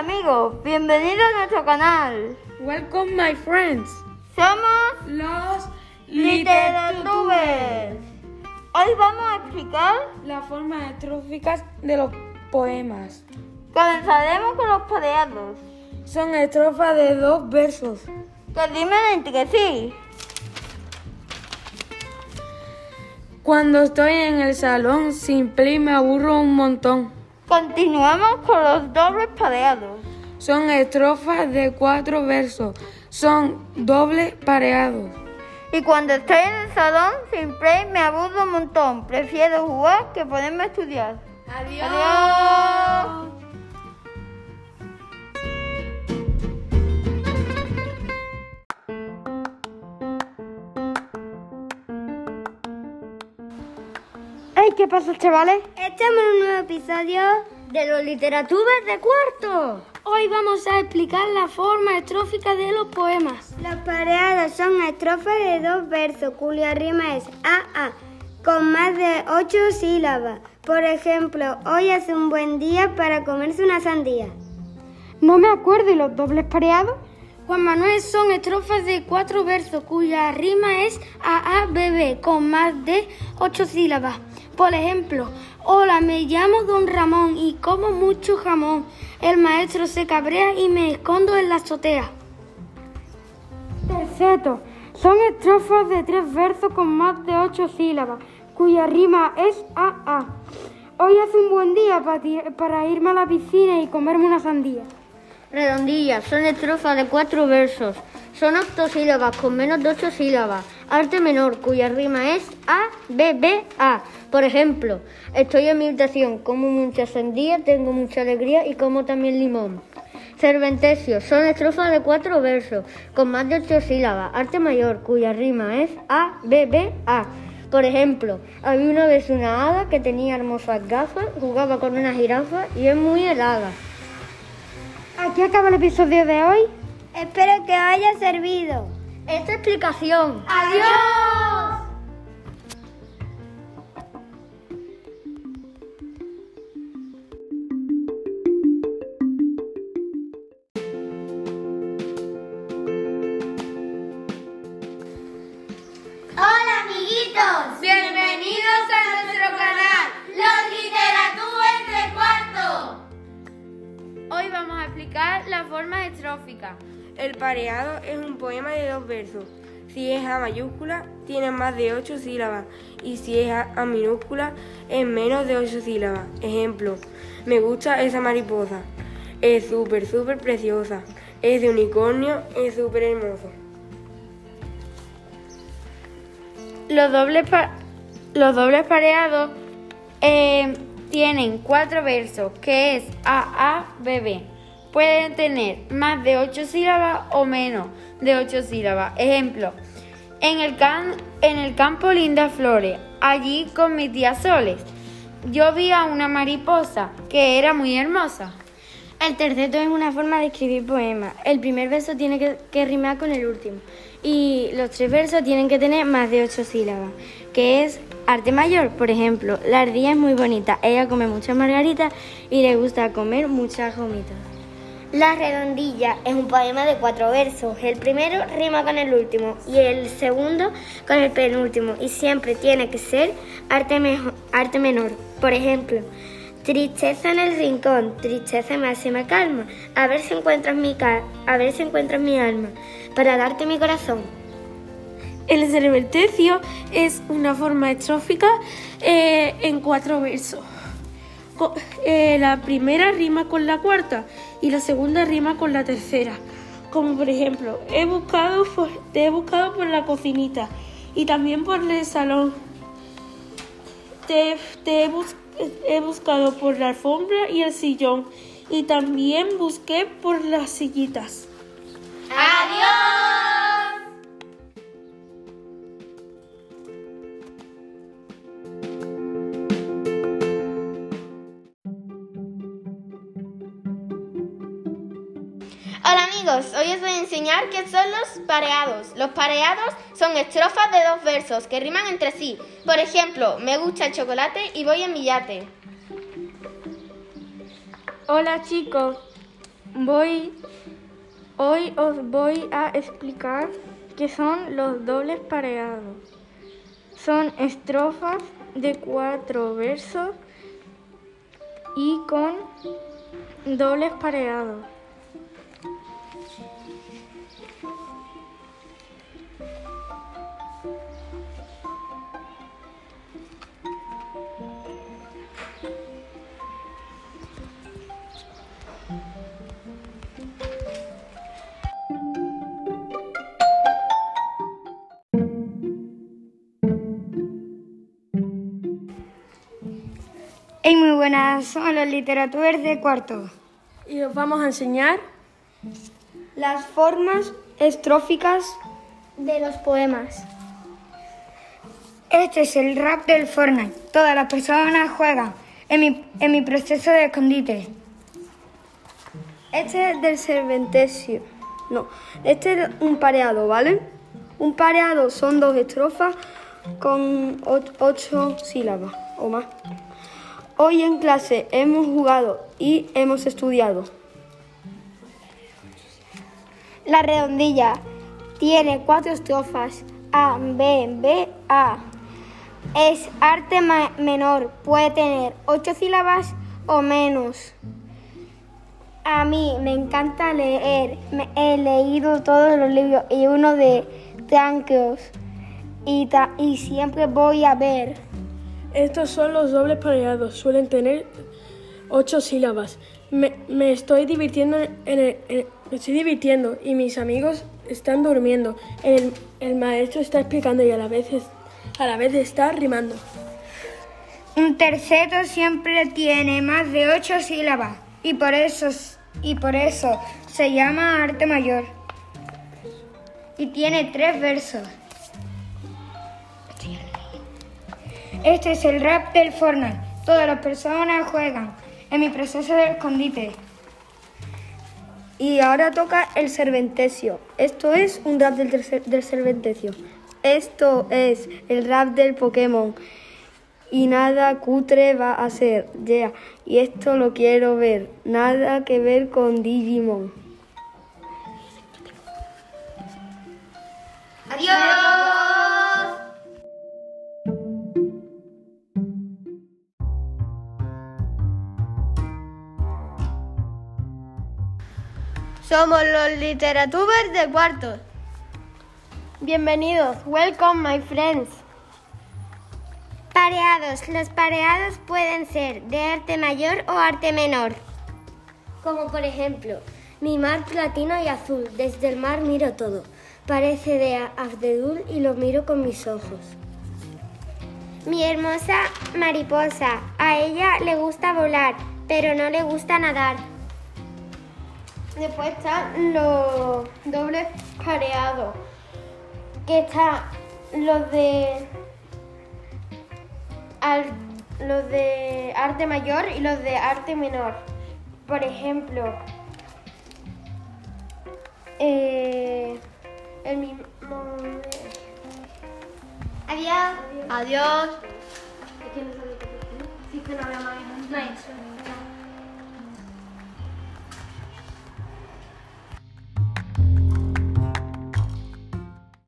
amigos, bienvenidos a nuestro canal. Welcome my friends. Somos Los Literatubers. Hoy vamos a explicar, Las formas estróficas de los poemas. comenzaremos con los pareados, Son estrofas de dos versos. que rimen entre sí. Cuando estoy en el salón sin play me aburro un montón. Continuamos con los dobles pareados. Son estrofas de cuatro versos. Son dobles pareados. Y cuando estoy en el salón sin play me aburro un montón. Prefiero jugar que ponerme a estudiar. Adiós. Pasa, chavales? Estamos en un nuevo episodio De los literatubers de cuarto. Hoy vamos a explicar la forma estrófica de los poemas. Los pareados son estrofas de dos versos cuya rima es AA, con más de ocho sílabas. Por ejemplo, hoy hace un buen día para comerse una sandía. No me acuerdo, ¿y los dobles pareados? Juan Manuel son estrofas de cuatro versos cuya rima es AABB, con más de ocho sílabas. Por ejemplo, hola, me llamo Don Ramón y como mucho jamón. El maestro se cabrea y me escondo en la azotea. Terceto, son estrofas de tres versos con más de ocho sílabas, cuya rima es AA. Hoy hace un buen día para, para irme a la piscina y comerme una sandía. Redondillas son estrofas de cuatro versos. Son octosílabas con menos de ocho sílabas. Arte menor, cuya rima es A, B, B, A. Por ejemplo, estoy en mi habitación, como mucha sandía, tengo mucha alegría y como también limón. Cervantesio son estrofas de cuatro versos, con más de ocho sílabas. Arte mayor, cuya rima es A, B, B, A. Por ejemplo, había una vez una hada que tenía hermosas gafas, jugaba con una jirafa y es muy helada. Aquí acaba el episodio de hoy. Espero que os haya servido. Esta explicación. ¡Adiós! El pareado es un poema de dos versos. Si es A mayúscula, tiene más de ocho sílabas. Y si es A, minúscula, es menos de ocho sílabas. Ejemplo, me gusta esa mariposa. Es súper, súper preciosa. Es de unicornio, es súper hermoso. Los dobles, los dobles pareados eh, tienen cuatro versos, que es A, A, B, B. Pueden tener más de ocho sílabas o menos de ocho sílabas. Ejemplo, en el, can- en el campo lindas flores, allí con mi tía Soles. Yo vi a una mariposa que era muy hermosa. El terceto es una forma de escribir poemas. El primer verso tiene que, que rimar con el último. Y los tres versos tienen que tener más de ocho sílabas, que es arte mayor. Por ejemplo, la ardilla es muy bonita. Ella come muchas margaritas y le gusta comer muchas gomitas. La redondilla es un poema de cuatro versos. El primero rima con el último y el segundo con el penúltimo. Y siempre tiene que ser arte, menor. Por ejemplo, tristeza en el rincón, tristeza máxima calma. A ver si encuentras mi a ver si encuentras mi alma para darte mi corazón. El cervetecio es una forma estrófica eh, en cuatro versos. Eh, la primera rima con la cuarta y la segunda rima con la tercera. Como por ejemplo, he buscado por, he buscado por la cocinita y también por el salón. Te, te he, bus- he buscado por la alfombra y el sillón y también busqué por las sillitas. Hola hoy os voy a enseñar qué son los pareados. Los pareados son estrofas de dos versos que riman entre sí. Por ejemplo, me gusta el chocolate y voy en mi. Hola chicos, Voy, hoy os voy a explicar qué son los dobles pareados. Son estrofas de cuatro versos y con dobles pareados. Hey, muy buenas, somos los literatubers de cuarto. Y os vamos a enseñar Las formas estróficas. De los poemas. Este es el rap del Fortnite. Todas las personas juegan en mi, en mi proceso de escondite. Este es del serventesio. No, este es un pareado, ¿vale? Un pareado son dos estrofas con ocho sílabas o más. Hoy en clase hemos jugado y hemos estudiado. La redondilla tiene cuatro estrofas. A, B, B, A. Es arte menor. Puede tener ocho sílabas o menos. A mí me encanta leer. Me- he leído todos los libros y uno de Tranqueos. Y, y siempre voy a ver. Estos son los dobles pareados, suelen tener ocho sílabas. Me, estoy divirtiendo en el, me estoy divirtiendo y mis amigos están durmiendo. El, maestro está explicando y a la vez está rimando. Un terceto siempre tiene más de ocho sílabas y por eso se llama arte mayor. Y tiene tres versos. Este es el rap del Fortnite. Todas las personas juegan en mi proceso de escondite. Y ahora toca el serventesio. Esto es un rap del, del serventesio. Esto es el rap del Pokémon. Y nada cutre va a ser. Yeah. Y esto lo quiero ver. Nada que ver con Digimon. Somos los literatubers de cuarto. Bienvenidos. Welcome, my friends. Pareados. Los pareados pueden ser de arte mayor o arte menor. Como por ejemplo, mi mar platino y azul, desde el mar miro todo. Parece de Abdedul y lo miro con mis ojos. Mi hermosa mariposa. A ella le gusta volar, pero no le gusta nadar. Después están los dobles pareados, que están los de al- los de arte mayor y los de arte menor. Por ejemplo, eh, el mismo. Adiós. Adiós. Sí, que no había más.